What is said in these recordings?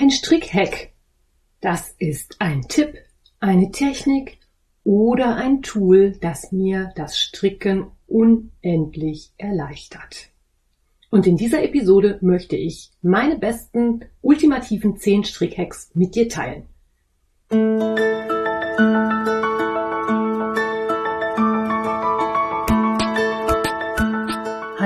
Ein Strickhack. Das ist ein Tipp, eine Technik oder ein Tool, das mir das Stricken unendlich erleichtert. Und in dieser Episode möchte ich meine besten ultimativen 10 Strickhacks mit dir teilen.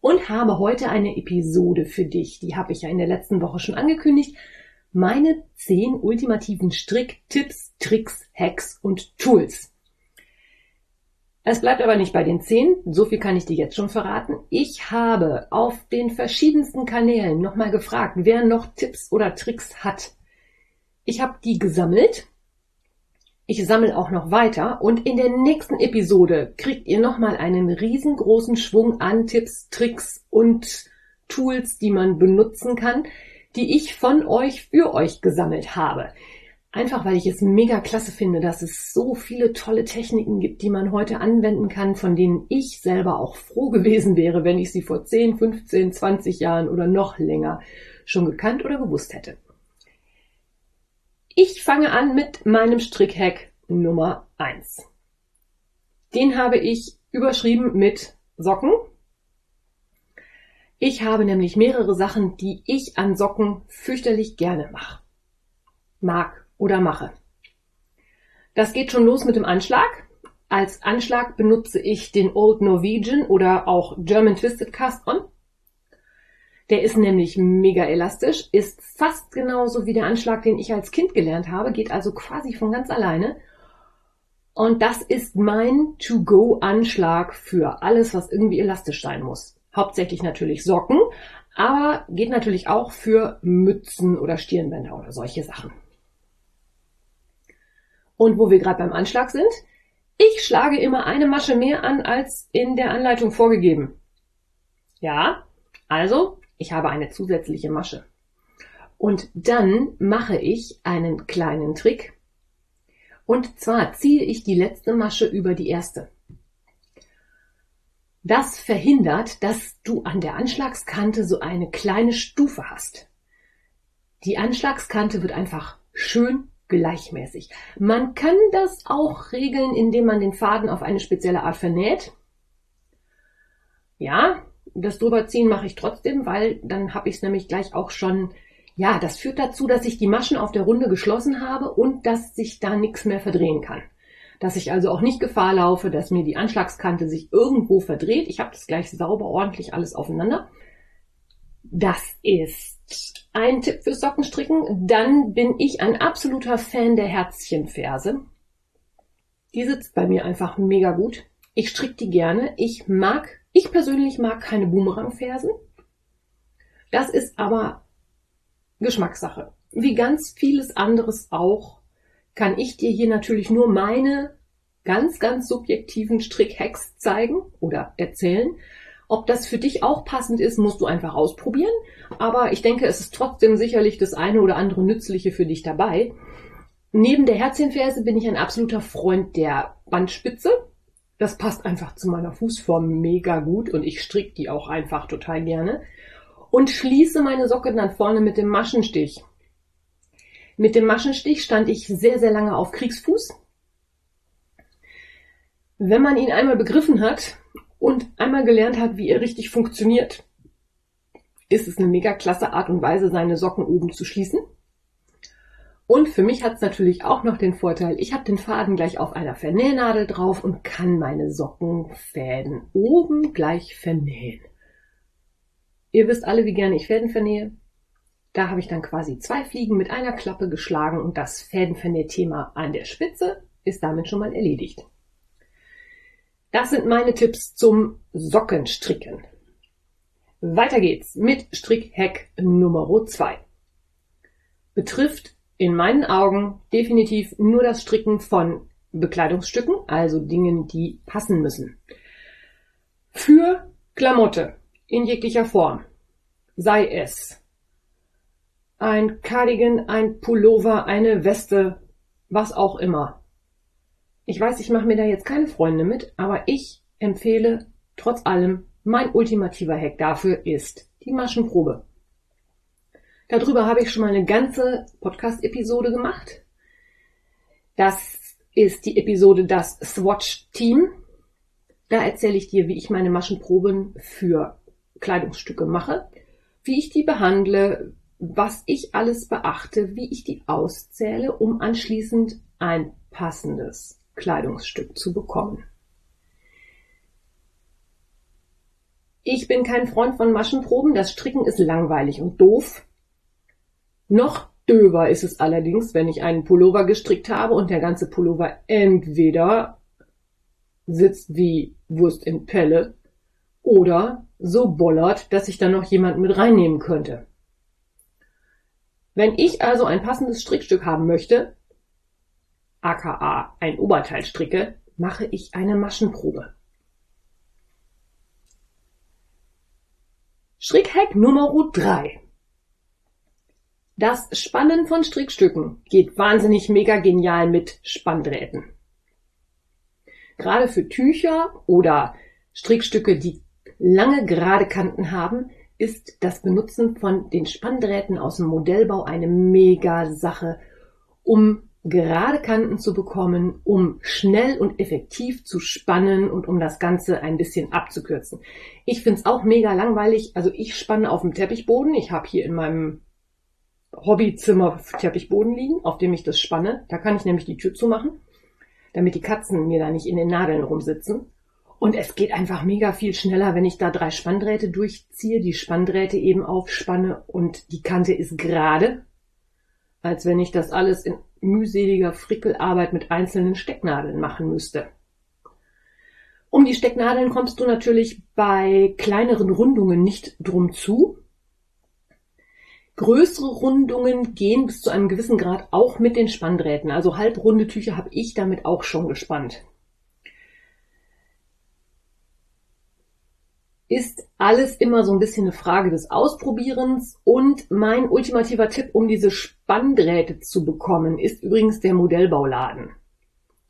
und habe heute eine Episode für dich. Die habe ich ja in der letzten Woche schon angekündigt. Meine zehn ultimativen Stricktipps, Tricks, Hacks und Tools. Es bleibt aber nicht bei den zehn. So viel kann ich dir jetzt schon verraten. Ich habe auf den verschiedensten Kanälen nochmal gefragt, wer noch Tipps oder Tricks hat. Ich habe die gesammelt ich sammle auch noch weiter und in der nächsten Episode kriegt ihr nochmal einen riesengroßen Schwung an Tipps, Tricks und Tools, die man benutzen kann, die ich von euch für euch gesammelt habe. Einfach weil ich es mega klasse finde, dass es so viele tolle Techniken gibt, die man heute anwenden kann, von denen ich selber auch froh gewesen wäre, wenn ich sie vor 10, 15, 20 Jahren oder noch länger schon gekannt oder gewusst hätte. Ich fange an mit meinem Strickhack Nummer eins. Den habe ich überschrieben mit Socken. Ich habe nämlich mehrere Sachen, die ich an Socken fürchterlich gerne mache. Mag oder mache. Das geht schon los mit dem Anschlag. Als Anschlag benutze ich den Old Norwegian oder auch German Twisted Cast On. Der ist nämlich mega elastisch, ist fast genauso wie der Anschlag, den ich als Kind gelernt habe, geht also quasi von ganz alleine. Und das ist mein To-Go-Anschlag für alles, was irgendwie elastisch sein muss. Hauptsächlich natürlich Socken, aber geht natürlich auch für Mützen oder Stirnbänder oder solche Sachen. Und wo wir gerade beim Anschlag sind, ich schlage immer eine Masche mehr an als in der Anleitung vorgegeben. Ja, also ich habe eine zusätzliche Masche. Und dann mache ich einen kleinen Trick. Und zwar ziehe ich die letzte Masche über die erste. Das verhindert, dass du an der Anschlagskante so eine kleine Stufe hast. Die Anschlagskante wird einfach schön gleichmäßig. Man kann das auch regeln, indem man den Faden auf eine spezielle Art vernäht. Ja, das drüberziehen mache ich trotzdem, weil dann habe ich es nämlich gleich auch schon. Ja, das führt dazu, dass ich die Maschen auf der Runde geschlossen habe und dass sich da nichts mehr verdrehen kann. Dass ich also auch nicht Gefahr laufe, dass mir die Anschlagskante sich irgendwo verdreht. Ich habe das gleich sauber, ordentlich alles aufeinander. Das ist ein Tipp fürs Sockenstricken. Dann bin ich ein absoluter Fan der Herzchenferse. Die sitzt bei mir einfach mega gut. Ich stricke die gerne. Ich mag ich persönlich mag keine Boomerang-Fersen. Das ist aber Geschmackssache. Wie ganz vieles anderes auch, kann ich dir hier natürlich nur meine ganz, ganz subjektiven Strickhacks zeigen oder erzählen. Ob das für dich auch passend ist, musst du einfach ausprobieren. Aber ich denke, es ist trotzdem sicherlich das eine oder andere Nützliche für dich dabei. Neben der Herzchenferse bin ich ein absoluter Freund der Bandspitze. Das passt einfach zu meiner Fußform mega gut und ich stricke die auch einfach total gerne. Und schließe meine Socke dann vorne mit dem Maschenstich. Mit dem Maschenstich stand ich sehr, sehr lange auf Kriegsfuß. Wenn man ihn einmal begriffen hat und einmal gelernt hat, wie er richtig funktioniert, ist es eine mega klasse Art und Weise, seine Socken oben zu schließen. Und für mich hat es natürlich auch noch den Vorteil, ich habe den Faden gleich auf einer Vernähnadel drauf und kann meine Sockenfäden oben gleich vernähen. Ihr wisst alle, wie gerne ich Fäden vernähe. Da habe ich dann quasi zwei Fliegen mit einer Klappe geschlagen und das Fädenvernähthema an der Spitze ist damit schon mal erledigt. Das sind meine Tipps zum Sockenstricken. Weiter geht's mit Strickhack Nummer 2. betrifft in meinen Augen definitiv nur das Stricken von Bekleidungsstücken, also Dingen, die passen müssen. Für Klamotte in jeglicher Form, sei es ein Cardigan, ein Pullover, eine Weste, was auch immer. Ich weiß, ich mache mir da jetzt keine Freunde mit, aber ich empfehle trotz allem, mein ultimativer Hack dafür ist die Maschenprobe. Darüber habe ich schon mal eine ganze Podcast-Episode gemacht. Das ist die Episode Das Swatch Team. Da erzähle ich dir, wie ich meine Maschenproben für Kleidungsstücke mache, wie ich die behandle, was ich alles beachte, wie ich die auszähle, um anschließend ein passendes Kleidungsstück zu bekommen. Ich bin kein Freund von Maschenproben. Das Stricken ist langweilig und doof. Noch döver ist es allerdings, wenn ich einen Pullover gestrickt habe und der ganze Pullover entweder sitzt wie Wurst in Pelle oder so bollert, dass ich dann noch jemanden mit reinnehmen könnte. Wenn ich also ein passendes Strickstück haben möchte, aka ein Oberteil stricke, mache ich eine Maschenprobe. Strickhack Nummer 3. Das Spannen von Strickstücken geht wahnsinnig mega genial mit Spanndrähten. Gerade für Tücher oder Strickstücke, die lange gerade Kanten haben, ist das Benutzen von den Spanndrähten aus dem Modellbau eine mega Sache, um gerade Kanten zu bekommen, um schnell und effektiv zu spannen und um das Ganze ein bisschen abzukürzen. Ich find's auch mega langweilig. Also ich spanne auf dem Teppichboden. Ich habe hier in meinem Hobbyzimmer Teppichboden liegen, auf dem ich das spanne. Da kann ich nämlich die Tür zumachen, damit die Katzen mir da nicht in den Nadeln rumsitzen. Und es geht einfach mega viel schneller, wenn ich da drei Spanndrähte durchziehe, die Spanndrähte eben aufspanne und die Kante ist gerade, als wenn ich das alles in mühseliger Frickelarbeit mit einzelnen Stecknadeln machen müsste. Um die Stecknadeln kommst du natürlich bei kleineren Rundungen nicht drum zu. Größere Rundungen gehen bis zu einem gewissen Grad auch mit den Spanndrähten. Also halbrunde Tücher habe ich damit auch schon gespannt. Ist alles immer so ein bisschen eine Frage des Ausprobierens und mein ultimativer Tipp, um diese Spanndrähte zu bekommen, ist übrigens der Modellbauladen.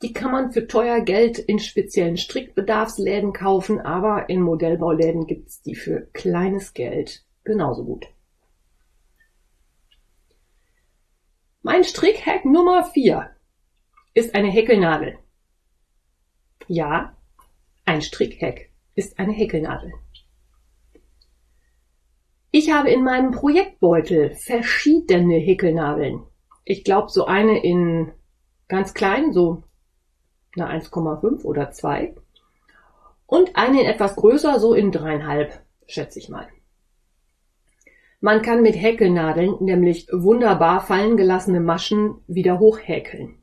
Die kann man für teuer Geld in speziellen Strickbedarfsläden kaufen, aber in Modellbauläden gibt's die für kleines Geld genauso gut. Mein Strickhack Nummer 4 ist eine Häkelnadel. Ja, ein Strickhack ist eine Häkelnadel. Ich habe in meinem Projektbeutel verschiedene Häkelnadeln. Ich glaube, so eine in ganz klein, so eine 1,5 oder 2. Und eine in etwas größer, so in dreieinhalb, schätze ich mal. Man kann mit Häkelnadeln nämlich wunderbar fallen gelassene Maschen wieder hochhäkeln.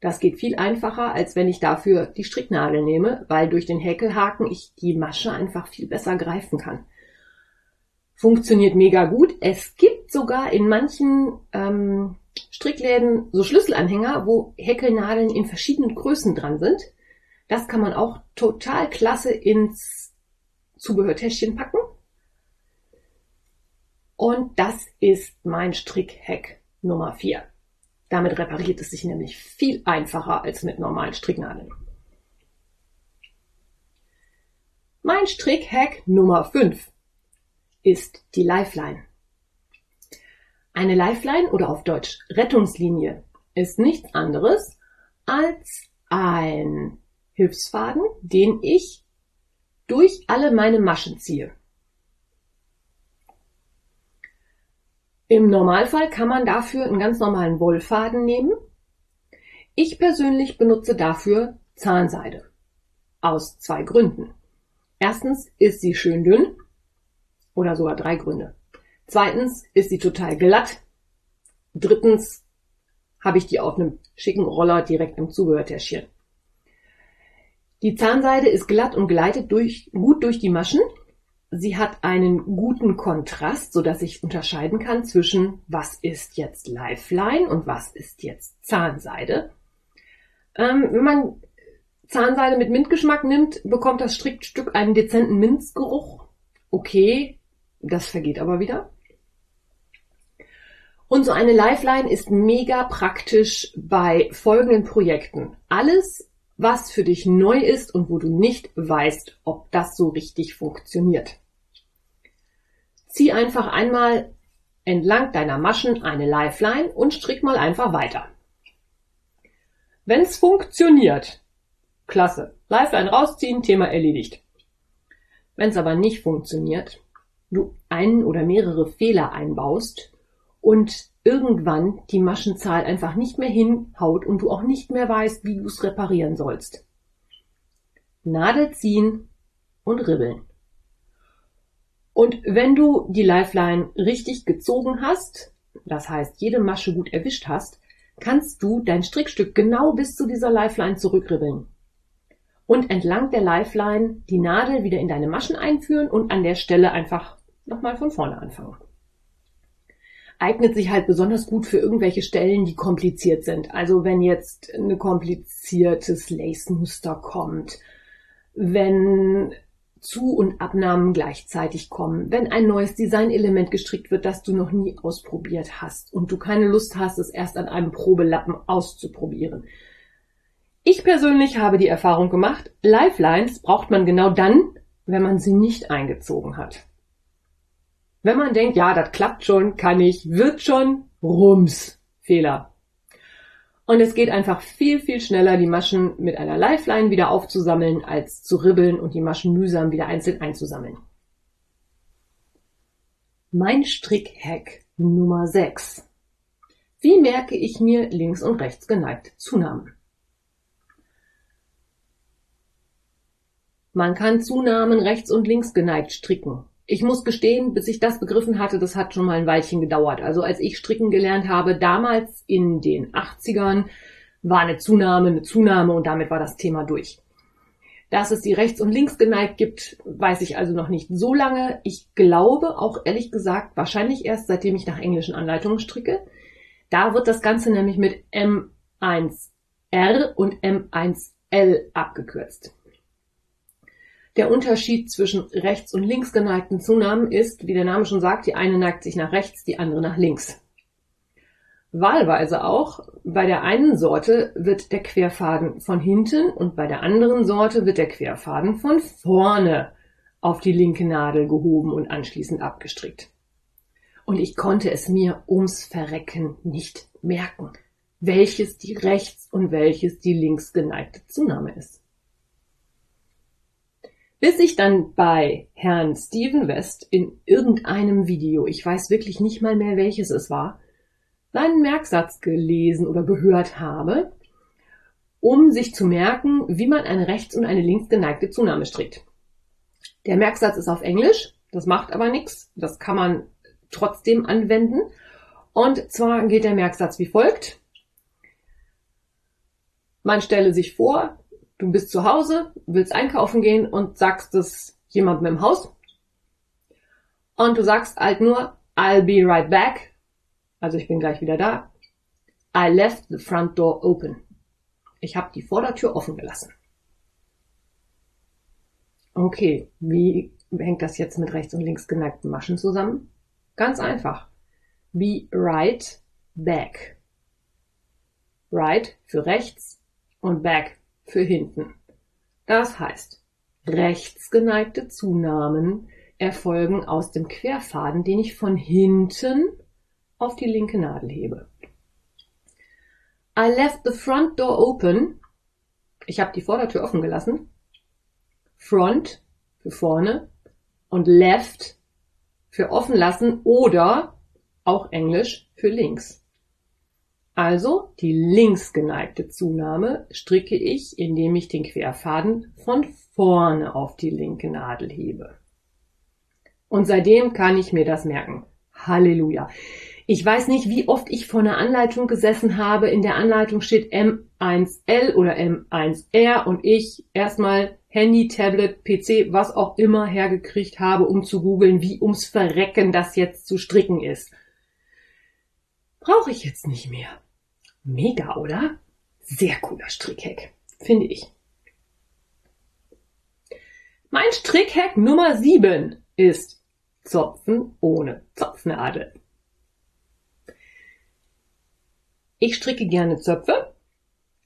Das geht viel einfacher, als wenn ich dafür die Stricknadel nehme, weil durch den Häkelhaken ich die Masche einfach viel besser greifen kann. Funktioniert mega gut. Es gibt sogar in manchen ähm, Strickläden so Schlüsselanhänger, wo Häkelnadeln in verschiedenen Größen dran sind. Das kann man auch total klasse ins Zubehörtäschchen packen. Und das ist mein Strickhack Nummer 4. Damit repariert es sich nämlich viel einfacher als mit normalen Stricknadeln. Mein Strickhack Nummer 5 ist die Lifeline. Eine Lifeline oder auf Deutsch Rettungslinie ist nichts anderes als ein Hilfsfaden, den ich durch alle meine Maschen ziehe. Im Normalfall kann man dafür einen ganz normalen Wollfaden nehmen. Ich persönlich benutze dafür Zahnseide. Aus zwei Gründen. Erstens ist sie schön dünn. Oder sogar drei Gründe. Zweitens ist sie total glatt. Drittens habe ich die auf einem schicken Roller direkt im Zubehörtäschchen. Die Zahnseide ist glatt und gleitet durch, gut durch die Maschen sie hat einen guten Kontrast, so dass ich unterscheiden kann zwischen was ist jetzt Lifeline und was ist jetzt Zahnseide. Ähm, wenn man Zahnseide mit Mintgeschmack nimmt, bekommt das Strickstück einen dezenten Minzgeruch. Okay, das vergeht aber wieder. Und so eine Lifeline ist mega praktisch bei folgenden Projekten. Alles, was für dich neu ist und wo du nicht weißt, ob das so richtig funktioniert. Zieh einfach einmal entlang deiner Maschen eine Lifeline und strick mal einfach weiter. Wenn es funktioniert, klasse. Lifeline rausziehen, Thema erledigt. Wenn es aber nicht funktioniert, du einen oder mehrere Fehler einbaust und irgendwann die Maschenzahl einfach nicht mehr hinhaut und du auch nicht mehr weißt, wie du es reparieren sollst. Nadel ziehen und ribbeln. Und wenn du die Lifeline richtig gezogen hast, das heißt jede Masche gut erwischt hast, kannst du dein Strickstück genau bis zu dieser Lifeline zurückribbeln. Und entlang der Lifeline die Nadel wieder in deine Maschen einführen und an der Stelle einfach nochmal von vorne anfangen eignet sich halt besonders gut für irgendwelche Stellen, die kompliziert sind. Also wenn jetzt ein kompliziertes Lace-Muster kommt, wenn Zu- und Abnahmen gleichzeitig kommen, wenn ein neues Designelement gestrickt wird, das du noch nie ausprobiert hast und du keine Lust hast, es erst an einem Probelappen auszuprobieren. Ich persönlich habe die Erfahrung gemacht, Lifelines braucht man genau dann, wenn man sie nicht eingezogen hat. Wenn man denkt, ja, das klappt schon, kann ich, wird schon, rums. Fehler. Und es geht einfach viel, viel schneller, die Maschen mit einer Lifeline wieder aufzusammeln, als zu ribbeln und die Maschen mühsam wieder einzeln einzusammeln. Mein Strickhack Nummer 6. Wie merke ich mir links und rechts geneigte Zunahmen? Man kann Zunahmen rechts und links geneigt stricken. Ich muss gestehen, bis ich das begriffen hatte, das hat schon mal ein Weilchen gedauert. Also als ich stricken gelernt habe, damals in den 80ern, war eine Zunahme, eine Zunahme und damit war das Thema durch. Dass es die rechts und links geneigt gibt, weiß ich also noch nicht so lange. Ich glaube auch ehrlich gesagt wahrscheinlich erst seitdem ich nach englischen Anleitungen stricke. Da wird das Ganze nämlich mit M1R und M1L abgekürzt. Der Unterschied zwischen rechts und links geneigten Zunahmen ist, wie der Name schon sagt, die eine neigt sich nach rechts, die andere nach links. Wahlweise auch, bei der einen Sorte wird der Querfaden von hinten und bei der anderen Sorte wird der Querfaden von vorne auf die linke Nadel gehoben und anschließend abgestrickt. Und ich konnte es mir ums Verrecken nicht merken, welches die rechts und welches die links geneigte Zunahme ist. Bis ich dann bei Herrn Steven West in irgendeinem Video, ich weiß wirklich nicht mal mehr welches es war, seinen Merksatz gelesen oder gehört habe, um sich zu merken, wie man eine rechts und eine links geneigte Zunahme strickt. Der Merksatz ist auf Englisch, das macht aber nichts, das kann man trotzdem anwenden. Und zwar geht der Merksatz wie folgt. Man stelle sich vor, Du bist zu Hause, willst einkaufen gehen und sagst es jemandem im Haus. Und du sagst halt nur, I'll be right back. Also ich bin gleich wieder da. I left the front door open. Ich habe die Vordertür offen gelassen. Okay, wie hängt das jetzt mit rechts und links geneigten Maschen zusammen? Ganz einfach. Be right back. Right für rechts und back für hinten. Das heißt, rechtsgeneigte Zunahmen erfolgen aus dem Querfaden, den ich von hinten auf die linke Nadel hebe. I left the front door open. Ich habe die Vordertür offen gelassen. Front für vorne und left für offen lassen oder auch Englisch für links. Also die links geneigte Zunahme stricke ich, indem ich den Querfaden von vorne auf die linke Nadel hebe. Und seitdem kann ich mir das merken. Halleluja. Ich weiß nicht, wie oft ich vor einer Anleitung gesessen habe. In der Anleitung steht M1L oder M1R und ich erstmal Handy, Tablet, PC, was auch immer hergekriegt habe, um zu googeln, wie ums Verrecken das jetzt zu stricken ist. Brauche ich jetzt nicht mehr. Mega, oder? Sehr cooler Strickhack, finde ich. Mein Strickhack Nummer 7 ist Zopfen ohne Zopfnadel. Ich stricke gerne Zöpfe.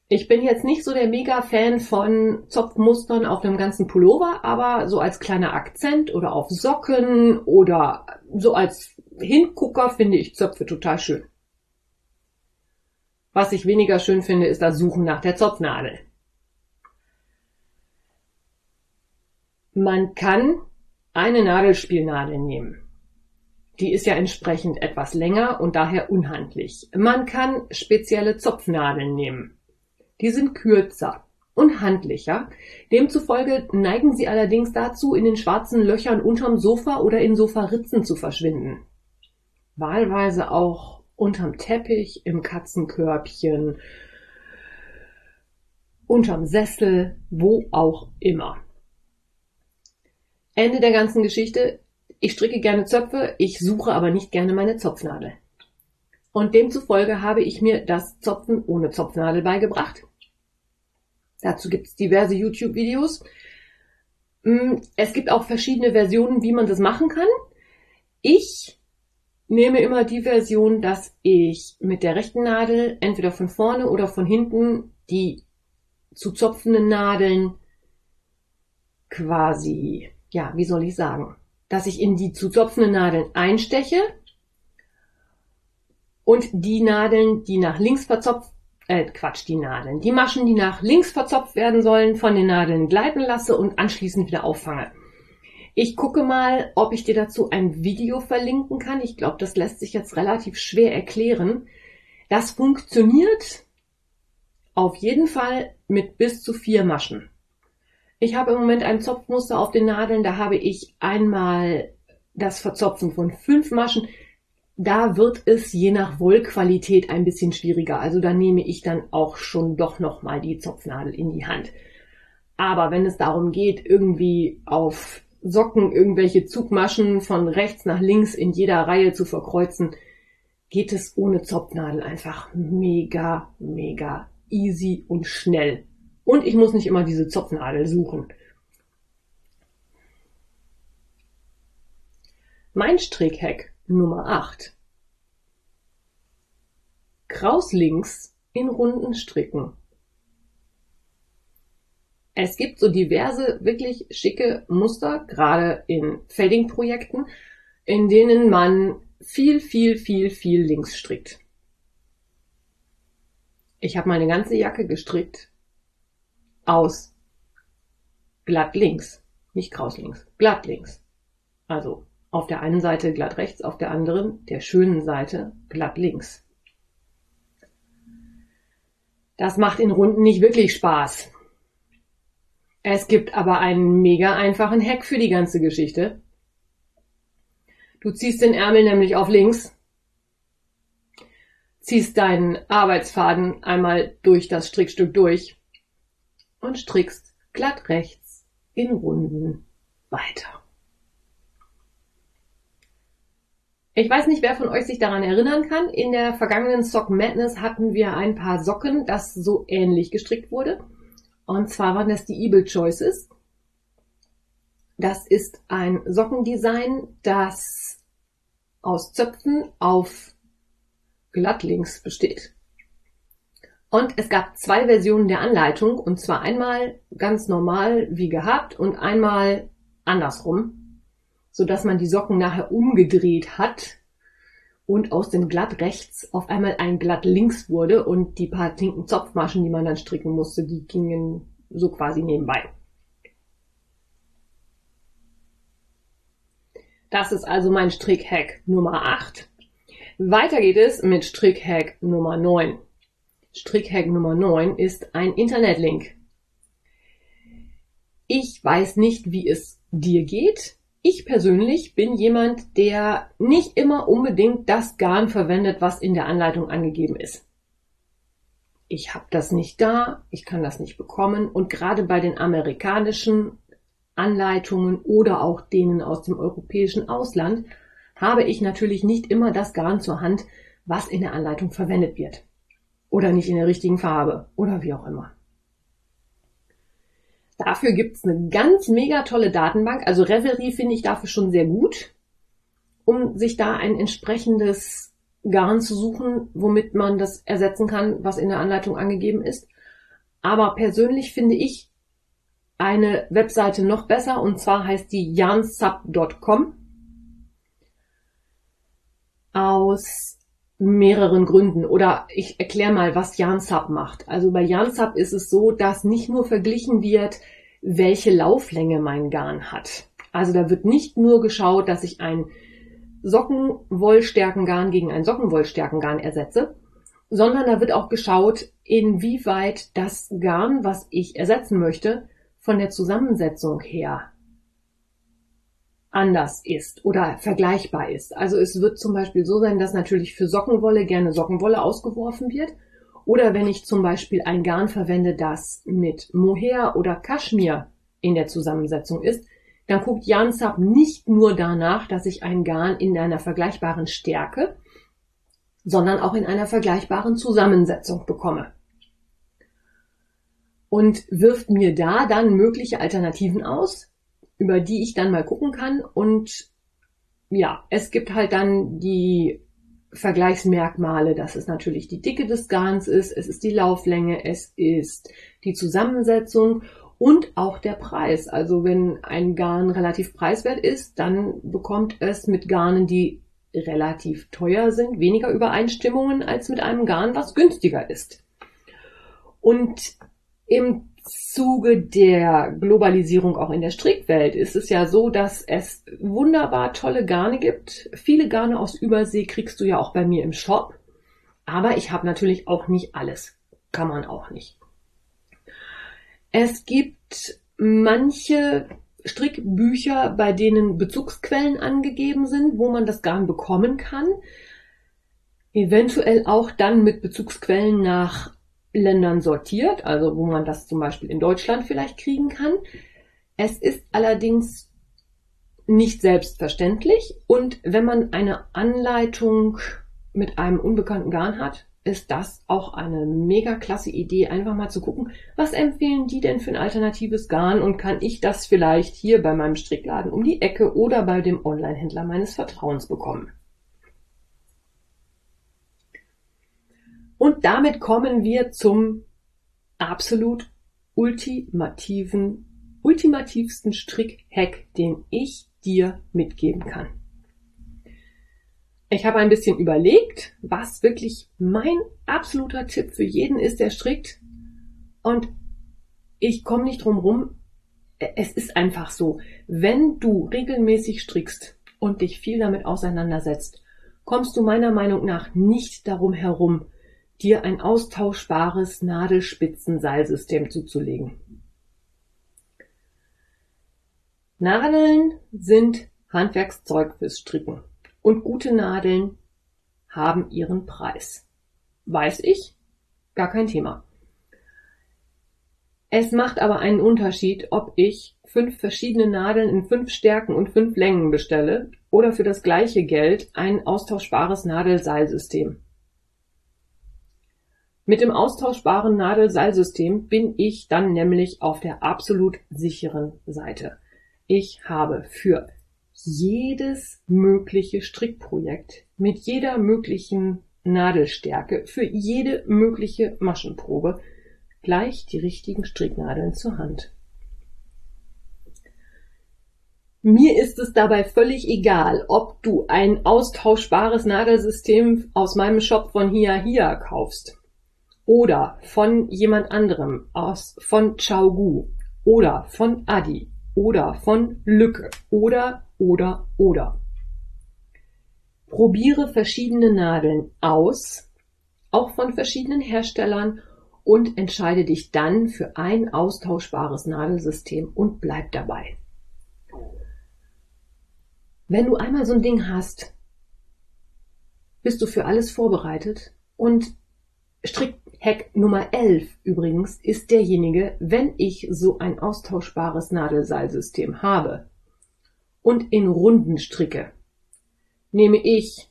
Ich bin jetzt nicht so der Mega-Fan von Zopfmustern auf dem ganzen Pullover, aber so als kleiner Akzent oder auf Socken oder so als Hingucker finde ich Zöpfe total schön. Was ich weniger schön finde, ist das Suchen nach der Zopfnadel. Man kann eine Nadelspielnadel nehmen. Die ist ja entsprechend etwas länger und daher unhandlich. Man kann spezielle Zopfnadeln nehmen. Die sind kürzer und handlicher. Demzufolge neigen sie allerdings dazu, in den schwarzen Löchern unterm Sofa oder in Sofaritzen zu verschwinden. Wahlweise auch unterm Teppich, im Katzenkörbchen, unterm Sessel, wo auch immer. Ende der ganzen Geschichte. Ich stricke gerne Zöpfe, ich suche aber nicht gerne meine Zopfnadel. Und demzufolge habe ich mir das Zopfen ohne Zopfnadel beigebracht. Dazu gibt es diverse YouTube-Videos. Mm, es gibt auch verschiedene Versionen, wie man das machen kann. Ich nehme immer die Version, dass ich mit der rechten Nadel entweder von vorne oder von hinten die zu zopfenden Nadeln quasi, ja, wie soll ich sagen, dass ich in die zu zopfenden Nadeln einsteche und die Nadeln, die nach links verzopft, äh, Quatsch, die Nadeln, die Maschen, die nach links verzopft werden sollen, von den Nadeln gleiten lasse und anschließend wieder auffange. Ich gucke mal, ob ich dir dazu ein Video verlinken kann. Ich glaube, das lässt sich jetzt relativ schwer erklären. Das funktioniert auf jeden Fall mit bis zu vier Maschen. Ich habe im Moment ein Zopfmuster auf den Nadeln, da habe ich einmal das Verzopfen von fünf Maschen. Da wird es je nach Wollqualität ein bisschen schwieriger. Also da nehme ich dann auch schon doch nochmal die Zopfnadel in die Hand. Aber wenn es darum geht, irgendwie auf Socken irgendwelche Zugmaschen von rechts nach links in jeder Reihe zu verkreuzen, geht es ohne Zopfnadel einfach mega, mega easy und schnell. Und ich muss nicht immer diese Zopfnadel suchen. Mein Strickhack Nummer 8. Krauslinks in runden Stricken. Es gibt so diverse wirklich schicke Muster, gerade in Fading-Projekten, in denen man viel, viel, viel, viel links strickt. Ich habe meine ganze Jacke gestrickt aus glatt links, nicht kraus links, glatt links. Also auf der einen Seite glatt rechts, auf der anderen, der schönen Seite, glatt links. Das macht in Runden nicht wirklich Spaß. Es gibt aber einen mega einfachen Hack für die ganze Geschichte. Du ziehst den Ärmel nämlich auf links, ziehst deinen Arbeitsfaden einmal durch das Strickstück durch und strickst glatt rechts in Runden weiter. Ich weiß nicht, wer von euch sich daran erinnern kann. In der vergangenen Sock Madness hatten wir ein paar Socken, das so ähnlich gestrickt wurde. Und zwar waren das die Evil Choices. Das ist ein Sockendesign, das aus Zöpfen auf Glattlinks besteht. Und es gab zwei Versionen der Anleitung, und zwar einmal ganz normal wie gehabt und einmal andersrum, so dass man die Socken nachher umgedreht hat und aus dem glatt rechts auf einmal ein glatt links wurde und die paar pinken Zopfmaschen, die man dann stricken musste, die gingen so quasi nebenbei. Das ist also mein Strickhack Nummer 8. Weiter geht es mit Strickhack Nummer 9. Strickhack Nummer 9 ist ein Internetlink. Ich weiß nicht, wie es dir geht. Ich persönlich bin jemand, der nicht immer unbedingt das Garn verwendet, was in der Anleitung angegeben ist. Ich habe das nicht da, ich kann das nicht bekommen und gerade bei den amerikanischen Anleitungen oder auch denen aus dem europäischen Ausland habe ich natürlich nicht immer das Garn zur Hand, was in der Anleitung verwendet wird. Oder nicht in der richtigen Farbe oder wie auch immer. Dafür gibt's eine ganz mega tolle Datenbank. Also Revelry finde ich dafür schon sehr gut, um sich da ein entsprechendes Garn zu suchen, womit man das ersetzen kann, was in der Anleitung angegeben ist. Aber persönlich finde ich eine Webseite noch besser und zwar heißt die yarnsub.com aus mehreren Gründen. Oder ich erkläre mal, was Jansub macht. Also bei Jansub ist es so, dass nicht nur verglichen wird, welche Lauflänge mein Garn hat. Also da wird nicht nur geschaut, dass ich ein Sockenwollstärkengarn gegen ein Sockenwollstärkengarn ersetze, sondern da wird auch geschaut, inwieweit das Garn, was ich ersetzen möchte, von der Zusammensetzung her anders ist oder vergleichbar ist. Also es wird zum Beispiel so sein, dass natürlich für Sockenwolle gerne Sockenwolle ausgeworfen wird. Oder wenn ich zum Beispiel ein Garn verwende, das mit Mohair oder Kaschmir in der Zusammensetzung ist, dann guckt Jansab nicht nur danach, dass ich ein Garn in einer vergleichbaren Stärke, sondern auch in einer vergleichbaren Zusammensetzung bekomme. Und wirft mir da dann mögliche Alternativen aus, über die ich dann mal gucken kann. Und ja, es gibt halt dann die Vergleichsmerkmale, dass es natürlich die Dicke des Garns ist, es ist die Lauflänge, es ist die Zusammensetzung und auch der Preis. Also wenn ein Garn relativ preiswert ist, dann bekommt es mit Garnen, die relativ teuer sind, weniger Übereinstimmungen als mit einem Garn, was günstiger ist. Und im Zuge der Globalisierung auch in der Strickwelt ist es ja so, dass es wunderbar tolle Garne gibt. Viele Garne aus Übersee kriegst du ja auch bei mir im Shop. Aber ich habe natürlich auch nicht alles. Kann man auch nicht. Es gibt manche Strickbücher, bei denen Bezugsquellen angegeben sind, wo man das Garn bekommen kann. Eventuell auch dann mit Bezugsquellen nach Ländern sortiert, also wo man das zum Beispiel in Deutschland vielleicht kriegen kann. Es ist allerdings nicht selbstverständlich und wenn man eine Anleitung mit einem unbekannten Garn hat, ist das auch eine mega klasse Idee, einfach mal zu gucken, was empfehlen die denn für ein alternatives Garn und kann ich das vielleicht hier bei meinem Strickladen um die Ecke oder bei dem Online-Händler meines Vertrauens bekommen. Und damit kommen wir zum absolut ultimativen, ultimativsten Strickhack, den ich dir mitgeben kann. Ich habe ein bisschen überlegt, was wirklich mein absoluter Tipp für jeden ist, der strickt. Und ich komme nicht drum rum. Es ist einfach so. Wenn du regelmäßig strickst und dich viel damit auseinandersetzt, kommst du meiner Meinung nach nicht darum herum, dir ein austauschbares Nadelspitzenseilsystem zuzulegen. Nadeln sind Handwerkszeug fürs Stricken und gute Nadeln haben ihren Preis. Weiß ich? Gar kein Thema. Es macht aber einen Unterschied, ob ich fünf verschiedene Nadeln in fünf Stärken und fünf Längen bestelle oder für das gleiche Geld ein austauschbares Nadelseilsystem. Mit dem austauschbaren Nadelseilsystem bin ich dann nämlich auf der absolut sicheren Seite. Ich habe für jedes mögliche Strickprojekt mit jeder möglichen Nadelstärke, für jede mögliche Maschenprobe gleich die richtigen Stricknadeln zur Hand. Mir ist es dabei völlig egal, ob du ein austauschbares Nadelsystem aus meinem Shop von Hia Hia kaufst oder von jemand anderem aus von Gu oder von Adi oder von Lücke oder oder oder. Probiere verschiedene Nadeln aus, auch von verschiedenen Herstellern und entscheide dich dann für ein austauschbares Nadelsystem und bleib dabei. Wenn du einmal so ein Ding hast, bist du für alles vorbereitet und Strickhack Nummer 11 übrigens ist derjenige, wenn ich so ein austauschbares Nadelseilsystem habe und in Runden stricke, nehme ich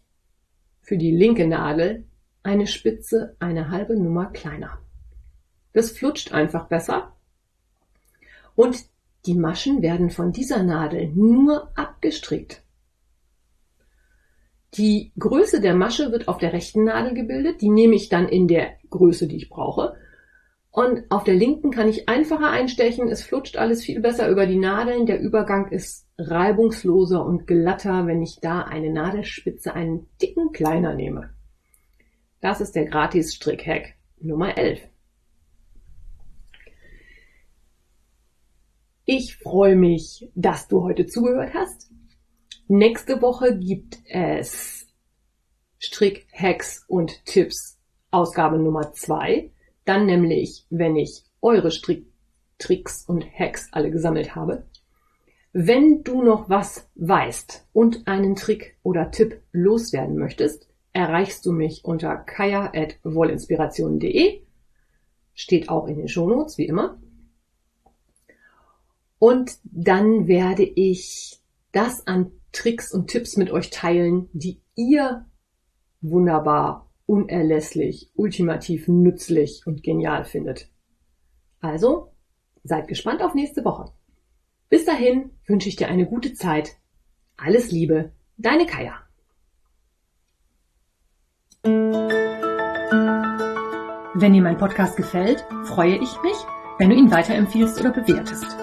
für die linke Nadel eine Spitze eine halbe Nummer kleiner. Das flutscht einfach besser und die Maschen werden von dieser Nadel nur abgestrickt. Die Größe der Masche wird auf der rechten Nadel gebildet. Die nehme ich dann in der Größe, die ich brauche. Und auf der linken kann ich einfacher einstechen. Es flutscht alles viel besser über die Nadeln. Der Übergang ist reibungsloser und glatter, wenn ich da eine Nadelspitze einen dicken kleiner nehme. Das ist der Gratis-Strick-Hack Nummer 11. Ich freue mich, dass du heute zugehört hast. Nächste Woche gibt es Strick, Hacks und Tipps Ausgabe Nummer zwei. Dann nämlich, wenn ich eure Stricktricks und Hacks alle gesammelt habe. Wenn du noch was weißt und einen Trick oder Tipp loswerden möchtest, erreichst du mich unter kaya.wollinspiration.de. Steht auch in den Shownotes, wie immer. Und dann werde ich das an Tricks und Tipps mit euch teilen, die ihr wunderbar, unerlässlich, ultimativ nützlich und genial findet. Also, seid gespannt auf nächste Woche. Bis dahin wünsche ich dir eine gute Zeit. Alles Liebe, deine Kaya. Wenn dir mein Podcast gefällt, freue ich mich, wenn du ihn weiterempfiehlst oder bewertest.